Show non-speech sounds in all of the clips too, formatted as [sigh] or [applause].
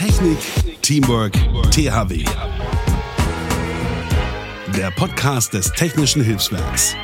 Technik, Teamwork, THW. Der Podcast des Technischen Hilfswerks.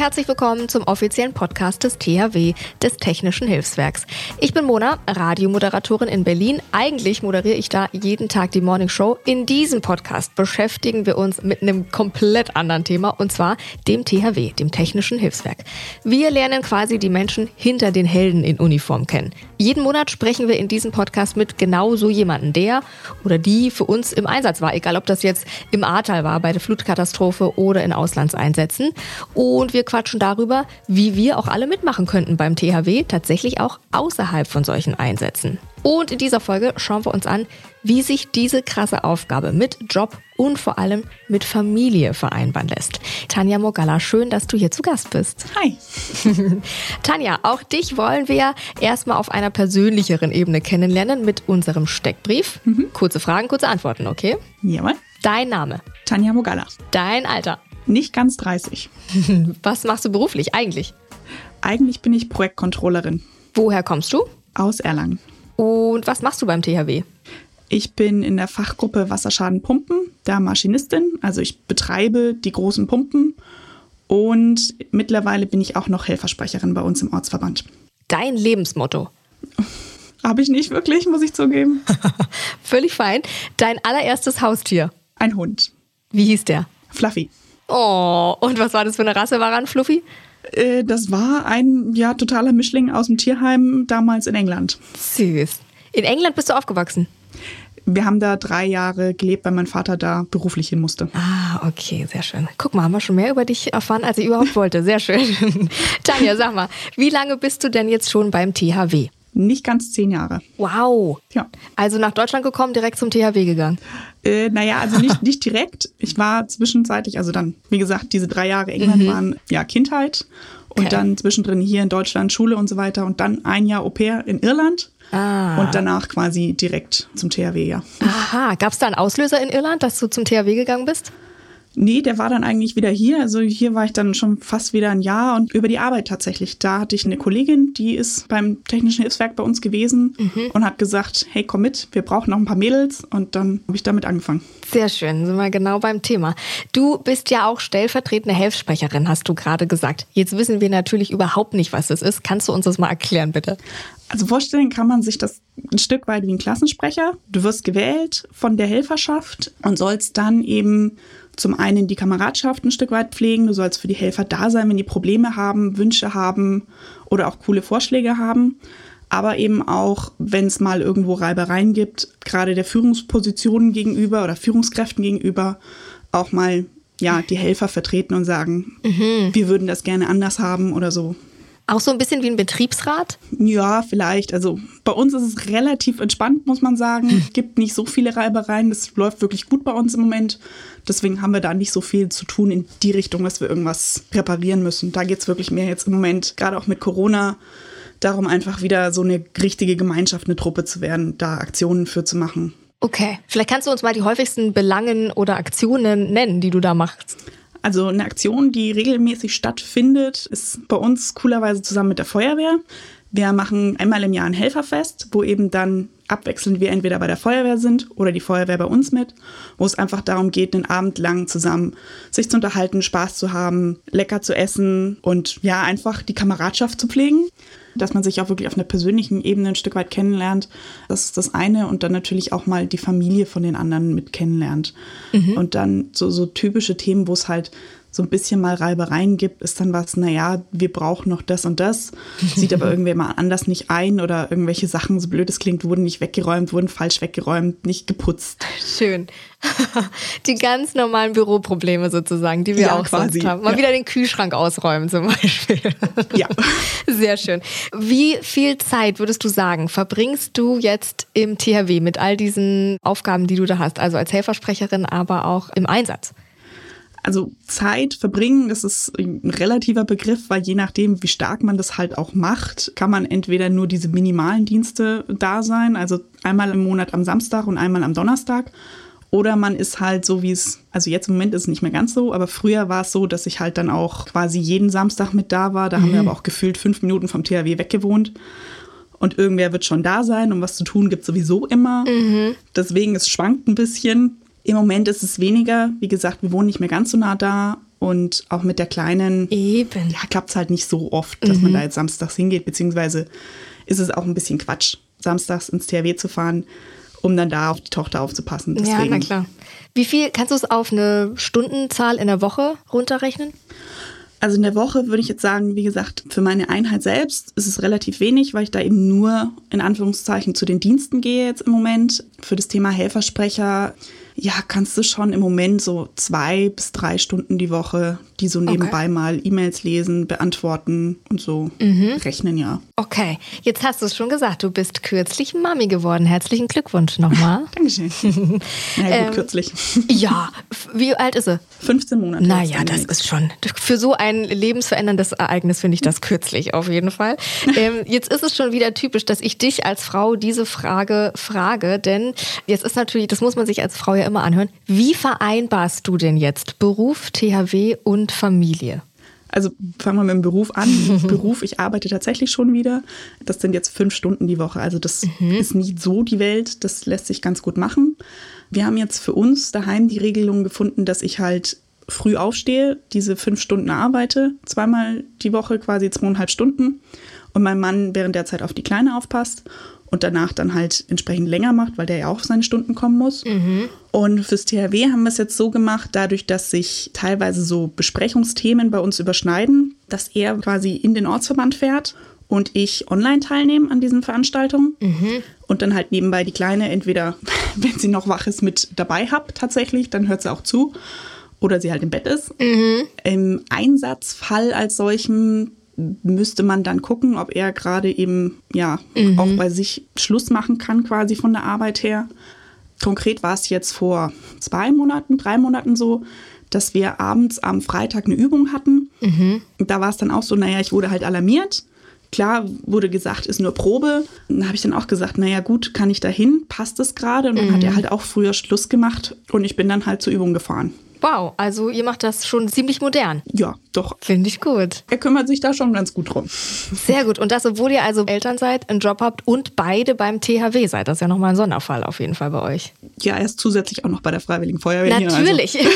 Herzlich willkommen zum offiziellen Podcast des THW, des Technischen Hilfswerks. Ich bin Mona, Radiomoderatorin in Berlin. Eigentlich moderiere ich da jeden Tag die Morning Show. In diesem Podcast beschäftigen wir uns mit einem komplett anderen Thema und zwar dem THW, dem Technischen Hilfswerk. Wir lernen quasi die Menschen hinter den Helden in Uniform kennen. Jeden Monat sprechen wir in diesem Podcast mit genau so jemanden, der oder die für uns im Einsatz war, egal ob das jetzt im Ahrtal war, bei der Flutkatastrophe oder in Auslandseinsätzen. Und wir quatschen darüber, wie wir auch alle mitmachen könnten beim THW, tatsächlich auch außerhalb von solchen Einsätzen. Und in dieser Folge schauen wir uns an, wie sich diese krasse Aufgabe mit Job und vor allem mit Familie vereinbaren lässt. Tanja Mogalla, schön, dass du hier zu Gast bist. Hi. [laughs] Tanja, auch dich wollen wir erstmal auf einer persönlicheren Ebene kennenlernen mit unserem Steckbrief. Mhm. Kurze Fragen, kurze Antworten, okay? Jawohl. Dein Name? Tanja Mogalla. Dein Alter? Nicht ganz 30. [laughs] Was machst du beruflich eigentlich? Eigentlich bin ich Projektcontrollerin. Woher kommst du? Aus Erlangen. Und was machst du beim THW? Ich bin in der Fachgruppe Wasserschaden Pumpen, da Maschinistin. Also ich betreibe die großen Pumpen und mittlerweile bin ich auch noch Helfersprecherin bei uns im Ortsverband. Dein Lebensmotto? [laughs] Habe ich nicht wirklich, muss ich zugeben. [laughs] Völlig fein. Dein allererstes Haustier? Ein Hund. Wie hieß der? Fluffy. Oh, und was war das für eine Rasse? War er ein Fluffy? Äh, das war ein ja totaler Mischling aus dem Tierheim damals in England. Süß. In England bist du aufgewachsen? Wir haben da drei Jahre gelebt, weil mein Vater da beruflich hin musste. Ah, okay, sehr schön. Guck mal, haben wir schon mehr über dich erfahren, als ich überhaupt wollte. Sehr schön. [laughs] Tanja, sag mal, wie lange bist du denn jetzt schon beim THW? Nicht ganz zehn Jahre. Wow. Ja. Also nach Deutschland gekommen, direkt zum THW gegangen? Äh, naja, also nicht, [laughs] nicht direkt. Ich war zwischenzeitlich, also dann, wie gesagt, diese drei Jahre England mhm. waren ja Kindheit und okay. dann zwischendrin hier in Deutschland Schule und so weiter und dann ein Jahr Au pair in Irland. Ah. Und danach quasi direkt zum THW, ja. Aha, gab es da einen Auslöser in Irland, dass du zum THW gegangen bist? Nee, der war dann eigentlich wieder hier. Also hier war ich dann schon fast wieder ein Jahr und über die Arbeit tatsächlich. Da hatte ich eine Kollegin, die ist beim Technischen Hilfswerk bei uns gewesen mhm. und hat gesagt, hey, komm mit, wir brauchen noch ein paar Mädels und dann habe ich damit angefangen. Sehr schön, sind wir genau beim Thema. Du bist ja auch stellvertretende Hilfssprecherin, hast du gerade gesagt. Jetzt wissen wir natürlich überhaupt nicht, was das ist. Kannst du uns das mal erklären, bitte? Also vorstellen kann man sich das ein Stück weit wie ein Klassensprecher. Du wirst gewählt von der Helferschaft und sollst dann eben zum einen die Kameradschaft ein Stück weit pflegen. Du sollst für die Helfer da sein, wenn die Probleme haben, Wünsche haben oder auch coole Vorschläge haben. Aber eben auch, wenn es mal irgendwo Reibereien gibt, gerade der Führungspositionen gegenüber oder Führungskräften gegenüber, auch mal ja, die Helfer vertreten und sagen, mhm. wir würden das gerne anders haben oder so. Auch so ein bisschen wie ein Betriebsrat? Ja, vielleicht. Also bei uns ist es relativ entspannt, muss man sagen. Es hm. gibt nicht so viele Reibereien. Das läuft wirklich gut bei uns im Moment. Deswegen haben wir da nicht so viel zu tun in die Richtung, dass wir irgendwas reparieren müssen. Da geht es wirklich mehr jetzt im Moment, gerade auch mit Corona, darum einfach wieder so eine richtige Gemeinschaft, eine Truppe zu werden, da Aktionen für zu machen. Okay, vielleicht kannst du uns mal die häufigsten Belangen oder Aktionen nennen, die du da machst. Also eine Aktion, die regelmäßig stattfindet, ist bei uns coolerweise zusammen mit der Feuerwehr. Wir machen einmal im Jahr ein Helferfest, wo eben dann abwechselnd wir entweder bei der Feuerwehr sind oder die Feuerwehr bei uns mit, wo es einfach darum geht, den Abend lang zusammen sich zu unterhalten, Spaß zu haben, lecker zu essen und ja, einfach die Kameradschaft zu pflegen dass man sich auch wirklich auf einer persönlichen Ebene ein Stück weit kennenlernt. Das ist das eine. Und dann natürlich auch mal die Familie von den anderen mit kennenlernt. Mhm. Und dann so, so typische Themen, wo es halt so ein bisschen mal Reibereien gibt, ist dann was, naja, wir brauchen noch das und das, sieht aber [laughs] irgendwer mal anders nicht ein oder irgendwelche Sachen, so blöd es klingt, wurden nicht weggeräumt, wurden falsch weggeräumt, nicht geputzt. Schön. [laughs] Die ganz normalen Büroprobleme sozusagen, die wir ja, auch quasi. haben. Mal ja. wieder den Kühlschrank ausräumen zum Beispiel. Ja. [laughs] Sehr schön. Wie viel Zeit würdest du sagen, verbringst du jetzt im THW mit all diesen Aufgaben, die du da hast, also als Helfersprecherin, aber auch im Einsatz? Also Zeit verbringen, das ist ein relativer Begriff, weil je nachdem, wie stark man das halt auch macht, kann man entweder nur diese minimalen Dienste da sein, also einmal im Monat am Samstag und einmal am Donnerstag. Oder man ist halt so, wie es, also jetzt im Moment ist es nicht mehr ganz so, aber früher war es so, dass ich halt dann auch quasi jeden Samstag mit da war. Da mhm. haben wir mhm. aber auch gefühlt fünf Minuten vom THW weggewohnt. Und irgendwer wird schon da sein und was zu tun gibt sowieso immer. Deswegen, es schwankt ein bisschen. Im Moment ist es weniger. Wie gesagt, wir wohnen nicht mehr ganz so nah da. Und auch mit der Kleinen Eben. ja, klappt es halt nicht so oft, dass man da jetzt samstags hingeht, beziehungsweise ist es auch ein bisschen Quatsch, samstags ins THW zu fahren, um dann da auf die Tochter aufzupassen. Ja, Deswegen, na klar. Wie viel kannst du es auf eine Stundenzahl in der Woche runterrechnen? Also in der Woche würde ich jetzt sagen, wie gesagt, für meine Einheit selbst ist es relativ wenig, weil ich da eben nur in Anführungszeichen zu den Diensten gehe jetzt im Moment. Für das Thema Helfersprecher, ja, kannst du schon im Moment so zwei bis drei Stunden die Woche, die so nebenbei mal E-Mails lesen, beantworten und so rechnen, ja. Okay, jetzt hast du es schon gesagt, du bist kürzlich Mami geworden. Herzlichen Glückwunsch nochmal. [laughs] Dankeschön. naja, Ähm, gut, kürzlich. [laughs] ja, wie alt ist sie? 15 Monate. Naja, das ist schon. Für so ein lebensveränderndes Ereignis finde ich das kürzlich auf jeden Fall. [laughs] Ähm, jetzt ist es schon wieder typisch, dass ich dich als Frau diese Frage frage, denn jetzt ist natürlich, das muss man sich als Frau ja immer anhören. Wie vereinbarst du denn jetzt Beruf, THW und Familie? Also fangen wir mit dem Beruf an. [laughs] Beruf, ich arbeite tatsächlich schon wieder. Das sind jetzt fünf Stunden die Woche. Also das ist nicht so die Welt. Das lässt sich ganz gut machen. Wir haben jetzt für uns daheim die Regelung gefunden, dass ich halt früh aufstehe, diese fünf Stunden arbeite, zweimal die Woche quasi zweieinhalb Stunden und mein Mann während der Zeit auf die Kleine aufpasst und danach dann halt entsprechend länger macht, weil der ja auch auf seine Stunden kommen muss. Und fürs THW haben wir es jetzt so gemacht, dadurch, dass sich teilweise so Besprechungsthemen bei uns überschneiden, dass er quasi in den Ortsverband fährt und ich online teilnehme an diesen Veranstaltungen und dann halt nebenbei die Kleine entweder, [laughs] wenn sie noch wach ist, mit dabei habe tatsächlich, dann hört sie auch zu oder sie halt im Bett ist. Im Einsatzfall als solchen müsste man dann gucken, ob er gerade eben ja auch bei sich Schluss machen kann, quasi von der Arbeit her. Konkret war es jetzt vor zwei Monaten, drei Monaten so, dass wir abends am Freitag eine Übung hatten. Da war es dann auch so, naja, ich wurde halt alarmiert. Klar wurde gesagt, ist nur Probe. Dann habe ich dann auch gesagt, naja gut, kann ich da hin? Passt es gerade? Und dann hat er halt auch früher Schluss gemacht und ich bin dann halt zur Übung gefahren. Wow, also ihr macht das schon ziemlich modern. Ja, doch. Finde ich gut. Er kümmert sich da schon ganz gut drum. Sehr gut. Und das, obwohl ihr also Eltern seid, einen Job habt und beide beim THW seid. Das ist ja nochmal ein Sonderfall auf jeden Fall bei euch. Ja, er ist zusätzlich auch noch bei der Freiwilligen Feuerwehr. hier, also- Natürlich. [laughs]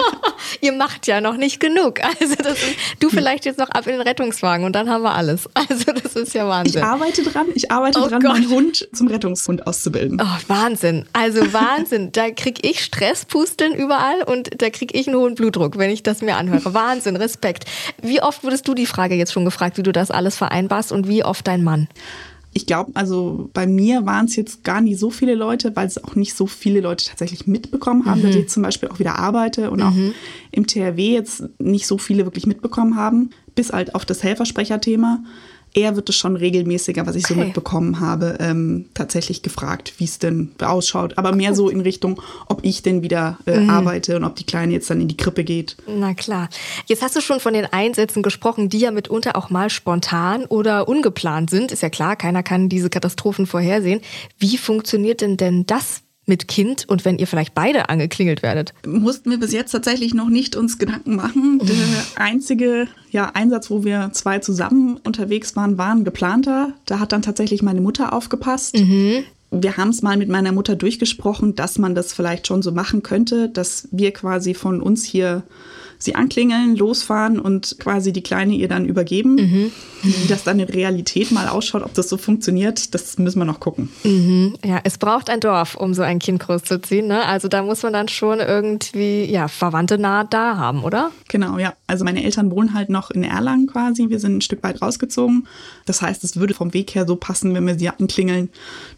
[laughs] ihr macht ja noch nicht genug. Also das ist, du vielleicht jetzt noch ab in den Rettungswagen und dann haben wir alles. Also das ist ja Ich Wahnsinn. arbeite dran, ich arbeite Oh dran, Gott. meinen Hund zum Rettungshund auszubilden. Oh, Wahnsinn. Also Wahnsinn. Da krieg ich Stresspusteln überall und da krieg ich einen hohen Blutdruck, wenn ich das mir anhöre. Wahnsinn, Respekt. Wie oft wurdest du die Frage jetzt schon gefragt, wie du das alles vereinbarst und wie oft dein Mann? Ich glaube, also bei mir waren es jetzt gar nicht so viele Leute, weil es auch nicht so viele Leute tatsächlich mitbekommen haben, dass ich zum Beispiel auch wieder arbeite und auch im THW jetzt nicht so viele wirklich mitbekommen haben, bis halt auf das Helfersprecherthema. Eher wird es schon regelmäßiger, was ich so Okay. mitbekommen habe, ähm, tatsächlich gefragt, wie es denn ausschaut. Aber mehr so in Richtung, ob ich denn wieder äh, arbeite und ob die Kleine jetzt dann in die Krippe geht. Na klar. Jetzt hast du schon von den Einsätzen gesprochen, die ja mitunter auch mal spontan oder ungeplant sind. Ist ja klar, keiner kann diese Katastrophen vorhersehen. Wie funktioniert denn denn das mit Kind und wenn ihr vielleicht beide angeklingelt werdet? mussten wir bis jetzt tatsächlich noch nicht uns Gedanken machen. Der einzige ja, Einsatz, wo wir zwei zusammen unterwegs waren, war ein geplanter. Da hat dann tatsächlich meine Mutter aufgepasst. Wir haben es mal mit meiner Mutter durchgesprochen, dass man das vielleicht schon so machen könnte, dass wir quasi von uns hier sie anklingeln, losfahren und quasi die Kleine ihr dann übergeben. Wie das dann in Realität mal ausschaut, ob das so funktioniert, das müssen wir noch gucken. Ja, es braucht ein Dorf, um so ein Kind großzuziehen. Ne? Also da muss man dann schon irgendwie ja, Verwandte nah da haben, oder? Genau, ja. Also meine Eltern wohnen halt noch in Erlangen quasi. Wir sind ein Stück weit rausgezogen. Das heißt, es würde vom Weg her so passen, wenn wir sie anklingeln,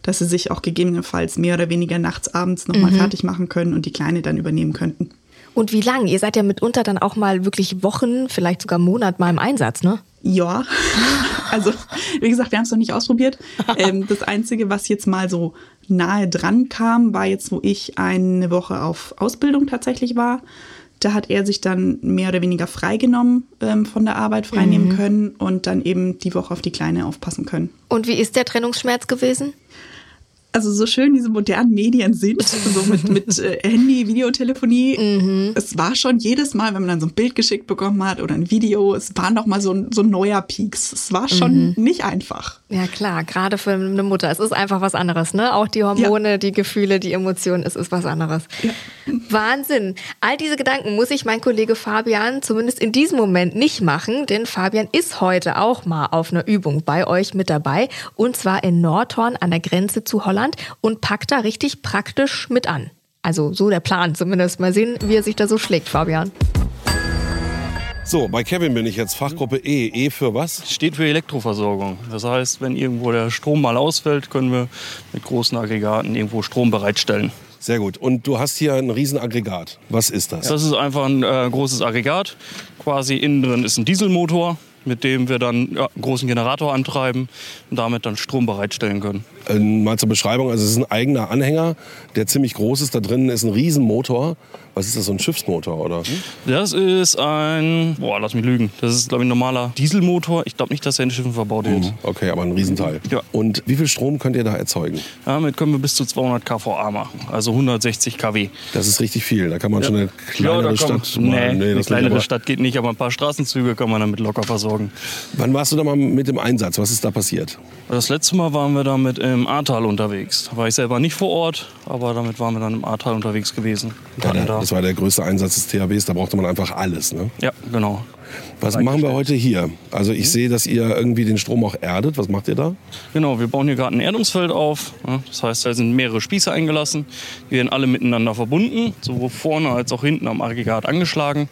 dass sie sich auch gegebenenfalls mehr oder weniger nachts, abends nochmal fertig machen können und die Kleine dann übernehmen könnten. Und wie lang? Ihr seid ja mitunter dann auch mal wirklich Wochen, vielleicht sogar Monat mal im Einsatz, ne? Ja, [laughs] also wie gesagt, wir haben es noch nicht ausprobiert. Ähm, das Einzige, was jetzt mal so nahe dran kam, war jetzt, wo ich eine Woche auf Ausbildung tatsächlich war. Da hat er sich dann mehr oder weniger freigenommen ähm, von der Arbeit, freinehmen können und dann eben die Woche auf die Kleine aufpassen können. Und wie ist der Trennungsschmerz gewesen? Also so schön diese modernen Medien sind, [laughs] so mit, mit äh, Handy, Videotelefonie, mhm. es war schon jedes Mal, wenn man dann so ein Bild geschickt bekommen hat oder ein Video, es war noch mal so ein, so ein neuer Peaks. Es war schon mhm. nicht einfach. Ja klar, gerade für eine Mutter. Es ist einfach was anderes, ne? Auch die Hormone, ja. die Gefühle, die Emotionen, es ist was anderes. Ja. Wahnsinn. All diese Gedanken muss ich mein Kollege Fabian zumindest in diesem Moment nicht machen, denn Fabian ist heute auch mal auf einer Übung bei euch mit dabei und zwar in Nordhorn an der Grenze zu Holland und packt da richtig praktisch mit an. Also so der Plan zumindest. Mal sehen, wie er sich da so schlägt, Fabian. So, bei Kevin bin ich jetzt Fachgruppe E. E für was? Steht für Elektroversorgung. Das heißt, wenn irgendwo der Strom mal ausfällt, können wir mit großen Aggregaten irgendwo Strom bereitstellen. Sehr gut. Und du hast hier ein Riesenaggregat. Was ist das? Das ist einfach ein äh, großes Aggregat. Quasi innen drin ist ein Dieselmotor, mit dem wir dann ja, einen großen Generator antreiben und damit dann Strom bereitstellen können. Äh, mal zur Beschreibung, also es ist ein eigener Anhänger, der ziemlich groß ist. Da drin ist ein Riesenmotor was ist das, so ein Schiffsmotor oder? Das ist ein, boah, lass mich lügen. Das ist, glaube ich, ein normaler Dieselmotor. Ich glaube nicht, dass er in Schiffen verbaut wird. Hm, okay, aber ein Riesenteil. Ja. Und wie viel Strom könnt ihr da erzeugen? Damit können wir bis zu 200 kVA machen, also 160 kW. Das ist richtig viel. Da kann man ja. schon eine kleinere ja, Stadt Nee, nee eine kleinere Stadt geht nicht, aber ein paar Straßenzüge kann man damit locker versorgen. Wann warst du da mal mit dem Einsatz? Was ist da passiert? Das letzte Mal waren wir damit im Ahrtal unterwegs. Da war ich selber nicht vor Ort, aber damit waren wir dann im Ahrtal unterwegs gewesen. Ja, das war der größte Einsatz des THWs, da brauchte man einfach alles. Ne? Ja, genau. Was machen wir heute hier? Also ich mhm. sehe, dass ihr irgendwie den Strom auch erdet. Was macht ihr da? Genau, wir bauen hier gerade ein Erdungsfeld auf. Das heißt, da sind mehrere Spieße eingelassen. Die werden alle miteinander verbunden, sowohl vorne als auch hinten am Aggregat angeschlagen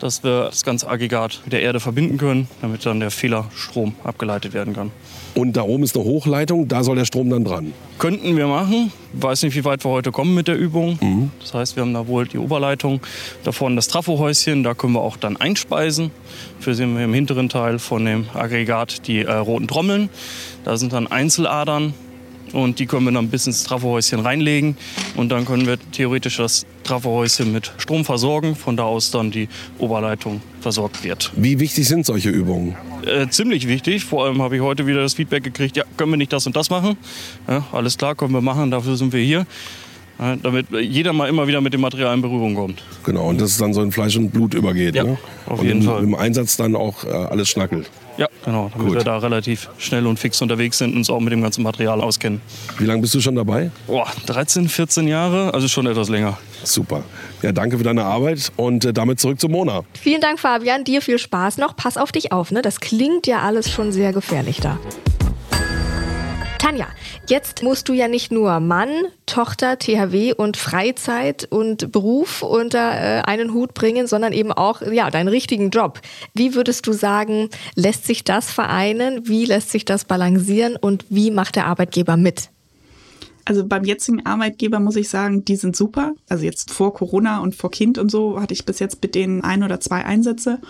dass wir das ganze Aggregat mit der Erde verbinden können, damit dann der Fehlerstrom abgeleitet werden kann. Und da oben ist eine Hochleitung, da soll der Strom dann dran? Könnten wir machen. Weiß nicht, wie weit wir heute kommen mit der Übung. Mhm. Das heißt, wir haben da wohl die Oberleitung, da vorne das Trafohäuschen, da können wir auch dann einspeisen. Dafür sehen wir im hinteren Teil von dem Aggregat die äh, roten Trommeln. Da sind dann Einzeladern und die können wir dann bis ins Trafohäuschen reinlegen und dann können wir theoretisch das Trafohäuschen mit Strom versorgen, von da aus dann die Oberleitung versorgt wird. Wie wichtig sind solche Übungen? Äh, ziemlich wichtig. Vor allem habe ich heute wieder das Feedback gekriegt, ja, können wir nicht das und das machen? Ja, alles klar, können wir machen, dafür sind wir hier. Ja, damit jeder mal immer wieder mit dem Material in Berührung kommt. Genau, und dass es dann so in Fleisch und Blut übergeht. Ja, ne? auf jeden und Fall. Im Einsatz dann auch äh, alles schnackelt. Ja, genau, damit Gut. wir da relativ schnell und fix unterwegs sind und uns auch mit dem ganzen Material auskennen. Wie lange bist du schon dabei? Boah, 13, 14 Jahre, also schon etwas länger. Super. Ja, danke für deine Arbeit und äh, damit zurück zu Mona. Vielen Dank, Fabian. Dir viel Spaß noch. Pass auf dich auf, ne? Das klingt ja alles schon sehr gefährlich da. Tanja, jetzt musst du ja nicht nur Mann, Tochter, THW und Freizeit und Beruf unter äh, einen Hut bringen, sondern eben auch ja, deinen richtigen Job. Wie würdest du sagen, lässt sich das vereinen? Wie lässt sich das balancieren und wie macht der Arbeitgeber mit? Also beim jetzigen Arbeitgeber muss ich sagen, die sind super. Also jetzt vor Corona und vor Kind und so hatte ich bis jetzt mit denen ein oder zwei Einsätze.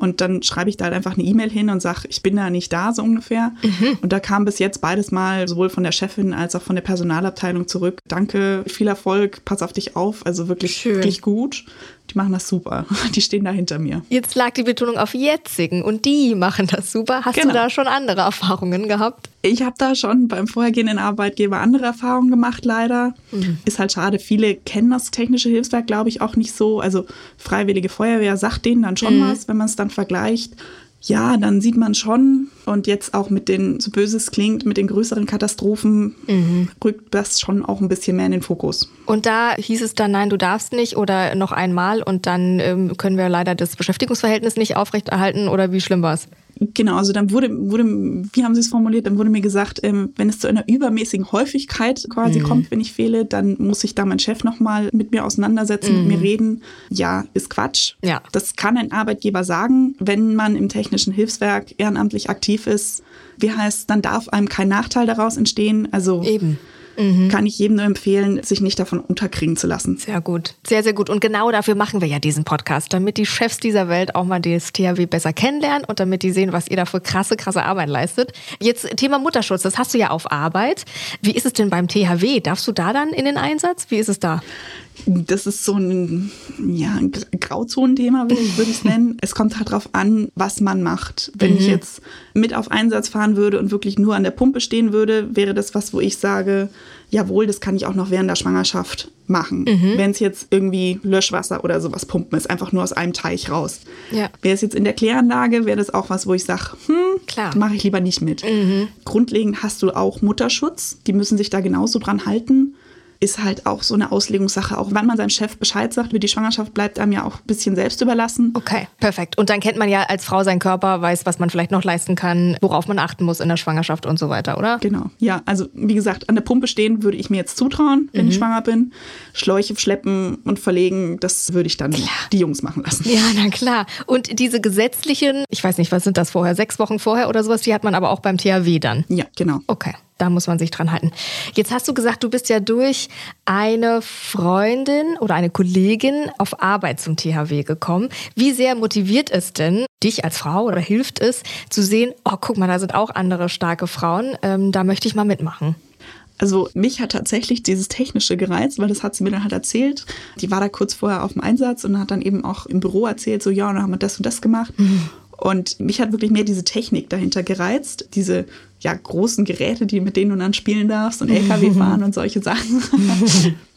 Und dann schreibe ich da halt einfach eine E-Mail hin und sage, ich bin da nicht da, so ungefähr. Mhm. Und da kam bis jetzt beides mal sowohl von der Chefin als auch von der Personalabteilung zurück. Danke, viel Erfolg, pass auf dich auf. Also wirklich, Schön. wirklich gut. Die machen das super. [laughs] Die stehen da hinter mir. Jetzt lag die Betonung auf jetzigen und die machen das super. Hast genau. du da schon andere Erfahrungen gehabt? Ich habe da schon beim vorhergehenden Arbeitgeber andere Erfahrungen gemacht, leider. Mhm. Ist halt schade. Viele kennen das technische Hilfswerk, glaube ich, auch nicht so. Also Freiwillige Feuerwehr sagt denen dann schon mhm. was, wenn man es dann vergleicht, ja, dann sieht man schon, und jetzt auch mit den, so böse es klingt, mit den größeren Katastrophen mhm. rückt das schon auch ein bisschen mehr in den Fokus. Und da hieß es dann, nein, du darfst nicht oder noch einmal und dann ähm, können wir leider das Beschäftigungsverhältnis nicht aufrechterhalten oder wie schlimm war es? Genau, also dann wurde, wurde, wie haben Sie es formuliert, dann wurde mir gesagt, ähm, wenn es zu einer übermäßigen Häufigkeit quasi mhm. kommt, wenn ich fehle, dann muss sich da mein Chef nochmal mit mir auseinandersetzen, mhm. mit mir mhm. reden. Ja, ist Quatsch. Ja. Das kann ein Arbeitgeber sagen, wenn man im technischen Hilfswerk ehrenamtlich aktiv ist. Wie heißt, dann darf einem kein Nachteil daraus entstehen. Also Eben mhm. kann ich jedem nur empfehlen, sich nicht davon unterkriegen zu lassen. Sehr gut, sehr, sehr gut. Und genau dafür machen wir ja diesen Podcast, damit die Chefs dieser Welt auch mal das THW besser kennenlernen und damit die sehen, was ihr da für krasse, krasse Arbeit leistet. Jetzt Thema Mutterschutz, das hast du ja auf Arbeit. Wie ist es denn beim THW? Darfst du da dann in den Einsatz? Wie ist es da? Das ist so ein, ja, ein Grauzonenthema, würde ich es nennen. [laughs] Es kommt halt darauf an, was man macht. Wenn mhm. ich jetzt mit auf Einsatz fahren würde und wirklich nur an der Pumpe stehen würde, wäre das was, wo ich sage, jawohl, das kann ich auch noch während der Schwangerschaft machen. Mhm. Wenn es jetzt irgendwie Löschwasser oder sowas pumpen ist, einfach nur aus einem Teich raus. Ja. Wäre es jetzt in der Kläranlage, wäre das auch was, wo ich sage, hm, mache ich lieber nicht mit. Mhm. Grundlegend hast du auch Mutterschutz. Die müssen sich da genauso dran halten ist halt auch so eine Auslegungssache. Auch wenn man seinem Chef Bescheid sagt, wie die Schwangerschaft bleibt einem ja auch ein bisschen selbst überlassen. Okay, perfekt. Und dann kennt man ja als Frau seinen Körper, weiß, was man vielleicht noch leisten kann, worauf man achten muss in der Schwangerschaft und so weiter, oder? Genau. Ja, also wie gesagt, an der Pumpe stehen würde ich mir jetzt zutrauen, wenn mhm. ich schwanger bin. Schläuche schleppen und verlegen, das würde ich dann klar. die Jungs machen lassen. Ja, na klar. Und diese gesetzlichen, ich weiß nicht, was sind das vorher, sechs Wochen vorher oder sowas, die hat man aber auch beim THW dann. Ja, genau. Okay. Da muss man sich dran halten. Jetzt hast du gesagt, du bist ja durch eine Freundin oder eine Kollegin auf Arbeit zum THW gekommen. Wie sehr motiviert es denn dich als Frau oder hilft es zu sehen, oh, guck mal, da sind auch andere starke Frauen, ähm, da möchte ich mal mitmachen? Also mich hat tatsächlich dieses Technische gereizt, weil das hat sie mir dann halt erzählt. Die war da kurz vorher auf dem Einsatz und hat dann eben auch im Büro erzählt, so ja, und dann haben wir das und das gemacht. Mhm. Und mich hat wirklich mehr diese Technik dahinter gereizt, diese ja, großen Geräte, die, mit denen du dann spielen darfst und LKW [laughs] fahren und solche Sachen.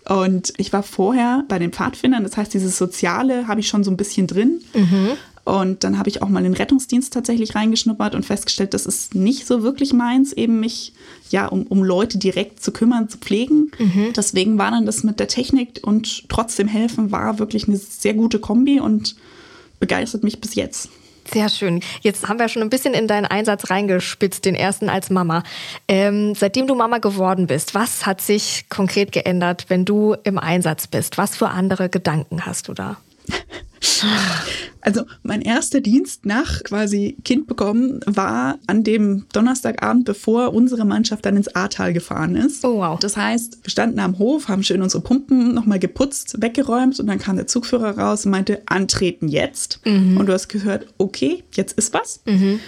[laughs] und ich war vorher bei den Pfadfindern, das heißt, dieses Soziale habe ich schon so ein bisschen drin. Mhm. Und dann habe ich auch mal den Rettungsdienst tatsächlich reingeschnuppert und festgestellt, das ist nicht so wirklich meins, eben mich ja um, um Leute direkt zu kümmern, zu pflegen. Mhm. Deswegen war dann das mit der Technik und trotzdem helfen war wirklich eine sehr gute Kombi und begeistert mich bis jetzt. Sehr schön. Jetzt haben wir schon ein bisschen in deinen Einsatz reingespitzt, den ersten als Mama. Ähm, seitdem du Mama geworden bist, was hat sich konkret geändert, wenn du im Einsatz bist? Was für andere Gedanken hast du da? [laughs] Also mein erster Dienst nach quasi Kind bekommen war an dem Donnerstagabend, bevor unsere Mannschaft dann ins Ahrtal gefahren ist. Oh wow. Das heißt, wir standen am Hof, haben schön unsere Pumpen nochmal geputzt, weggeräumt und dann kam der Zugführer raus und meinte, antreten jetzt. Mhm. Und du hast gehört, okay, jetzt ist was. Mhm.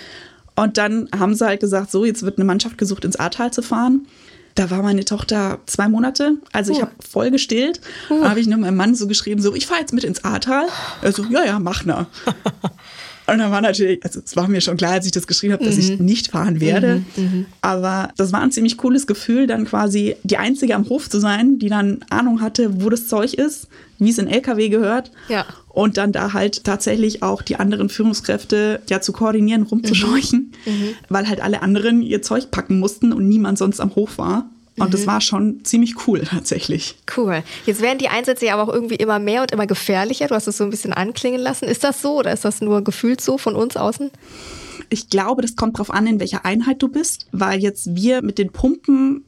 Und dann haben sie halt gesagt, so, jetzt wird eine Mannschaft gesucht, ins Ahrtal zu fahren. Da war meine Tochter zwei Monate. Also ich habe voll gestillt. Da habe ich nur meinem Mann so geschrieben, so, ich fahre jetzt mit ins Ahrtal. Er so, ja, ja, mach na. [laughs] Und dann war natürlich, also es war mir schon klar, als ich das geschrieben habe, dass ich mhm. nicht fahren werde. Mhm, mhm. Aber das war ein ziemlich cooles Gefühl, dann quasi die Einzige am Hof zu sein, die dann Ahnung hatte, wo das Zeug ist, wie es in LKW gehört. Ja. Und dann da halt tatsächlich auch die anderen Führungskräfte ja zu koordinieren, rumzuscheuchen, mhm. mhm. weil halt alle anderen ihr Zeug packen mussten und niemand sonst am Hof war. Und mhm. das war schon ziemlich cool tatsächlich. Cool. Jetzt werden die Einsätze ja aber auch irgendwie immer mehr und immer gefährlicher. Du hast es so ein bisschen anklingen lassen. Ist das so oder ist das nur gefühlt so von uns außen? Ich glaube, das kommt darauf an, in welcher Einheit du bist, weil jetzt wir mit den Pumpen,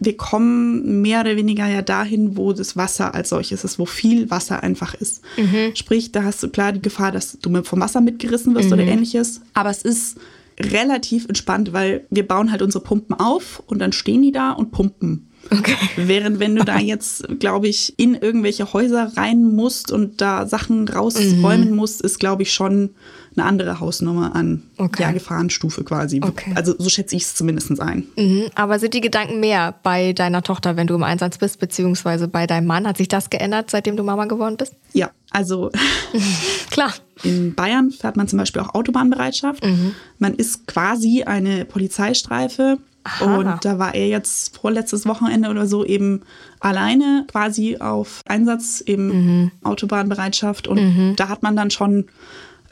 wir kommen mehr oder weniger ja dahin, wo das Wasser als solches ist, wo viel Wasser einfach ist. Mhm. Sprich, da hast du klar die Gefahr, dass du vom Wasser mitgerissen wirst mhm. oder ähnliches. Aber es ist relativ entspannt, weil wir bauen halt unsere Pumpen auf und dann stehen die da und pumpen. Okay. Während wenn du da [laughs] jetzt, glaube ich, in irgendwelche Häuser rein musst und da Sachen rausräumen mhm. musst, ist, glaube ich, schon eine andere Hausnummer an okay. ja, Gefahrenstufe quasi. Okay. Also so schätze ich es zumindest ein. Mhm. Aber sind die Gedanken mehr bei deiner Tochter, wenn du im Einsatz bist, beziehungsweise bei deinem Mann? Hat sich das geändert, seitdem du Mama geworden bist? Ja, also [laughs] klar. In Bayern fährt man zum Beispiel auch Autobahnbereitschaft. Mhm. Man ist quasi eine Polizeistreife. Aha. Und da war er jetzt vorletztes Wochenende oder so eben alleine quasi auf Einsatz, eben mhm. Autobahnbereitschaft. Und mhm. da hat man dann schon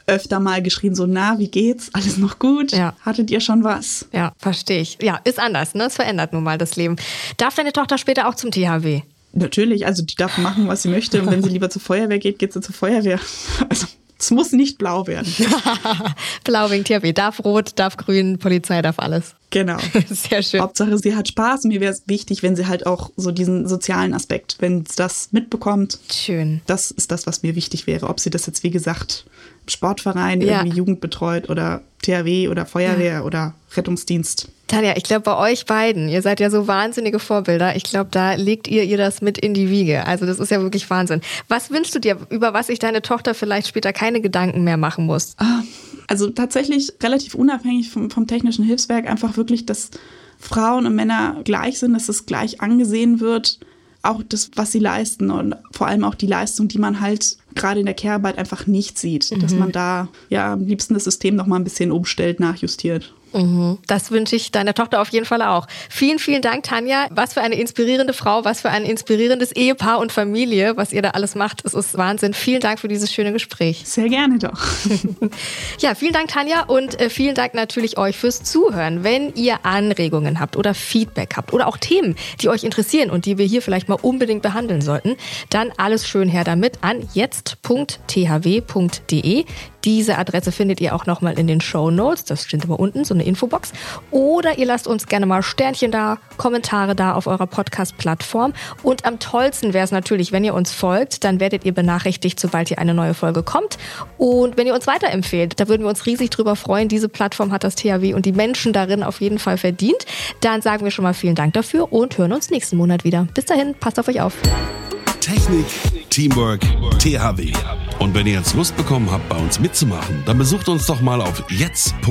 öfter mal geschrieben, so, na, wie geht's? Alles noch gut? Ja. Hattet ihr schon was? Ja, verstehe ich. Ja, ist anders, ne? Es verändert nun mal das Leben. Darf deine Tochter später auch zum THW? Natürlich, also die darf machen, was sie möchte. Und wenn sie lieber zur Feuerwehr geht, geht sie zur Feuerwehr. [laughs] Also es muss nicht blau werden. [laughs] blau wegen THW. Darf rot, darf grün, Polizei darf alles. Genau. [laughs] Sehr schön. Hauptsache, sie hat Spaß. Mir wäre es wichtig, wenn sie halt auch so diesen sozialen Aspekt, wenn sie das mitbekommt. Schön. Das ist das, was mir wichtig wäre. Ob sie das jetzt, wie gesagt, Sportverein, ja. irgendwie Jugend betreut oder THW oder Feuerwehr ja. oder Rettungsdienst. Tanja, ich glaube, bei euch beiden, ihr seid ja so wahnsinnige Vorbilder. Ich glaube, da legt ihr ihr das mit in die Wiege. Also das ist ja wirklich Wahnsinn. Was wünschst du dir, über was sich deine Tochter vielleicht später keine Gedanken mehr machen muss? Ah, also tatsächlich relativ unabhängig vom, vom technischen Hilfswerk, einfach wirklich, dass Frauen und Männer gleich sind, dass es gleich angesehen wird auch das, was sie leisten und vor allem auch die Leistung, die man halt gerade in der Care-Arbeit einfach nicht sieht, mhm. dass man da ja am liebsten das System noch mal ein bisschen umstellt, nachjustiert. Mhm. Das wünsche ich deiner Tochter auf jeden Fall auch. Vielen, vielen Dank, Tanja. Was für eine inspirierende Frau, was für ein inspirierendes Ehepaar und Familie, was ihr da alles macht. Es ist Wahnsinn. Vielen Dank für dieses schöne Gespräch. Sehr gerne doch. [laughs] ja, vielen Dank, Tanja, und äh, vielen Dank natürlich euch fürs Zuhören. Wenn ihr Anregungen habt oder Feedback habt oder auch Themen, die euch interessieren und die wir hier vielleicht mal unbedingt behandeln sollten, dann alles schön her damit an jetzt.thw.de. Diese Adresse findet ihr auch nochmal in den Show Notes. Das steht immer unten, so eine Infobox. Oder ihr lasst uns gerne mal Sternchen da, Kommentare da auf eurer Podcast-Plattform. Und am tollsten wäre es natürlich, wenn ihr uns folgt, dann werdet ihr benachrichtigt, sobald hier eine neue Folge kommt. Und wenn ihr uns weiterempfehlt, da würden wir uns riesig drüber freuen. Diese Plattform hat das THW und die Menschen darin auf jeden Fall verdient. Dann sagen wir schon mal vielen Dank dafür und hören uns nächsten Monat wieder. Bis dahin, passt auf euch auf. Technik, Teamwork, THW. Und wenn ihr jetzt Lust bekommen habt, bei uns mitzumachen, dann besucht uns doch mal auf jetzt.thw.de.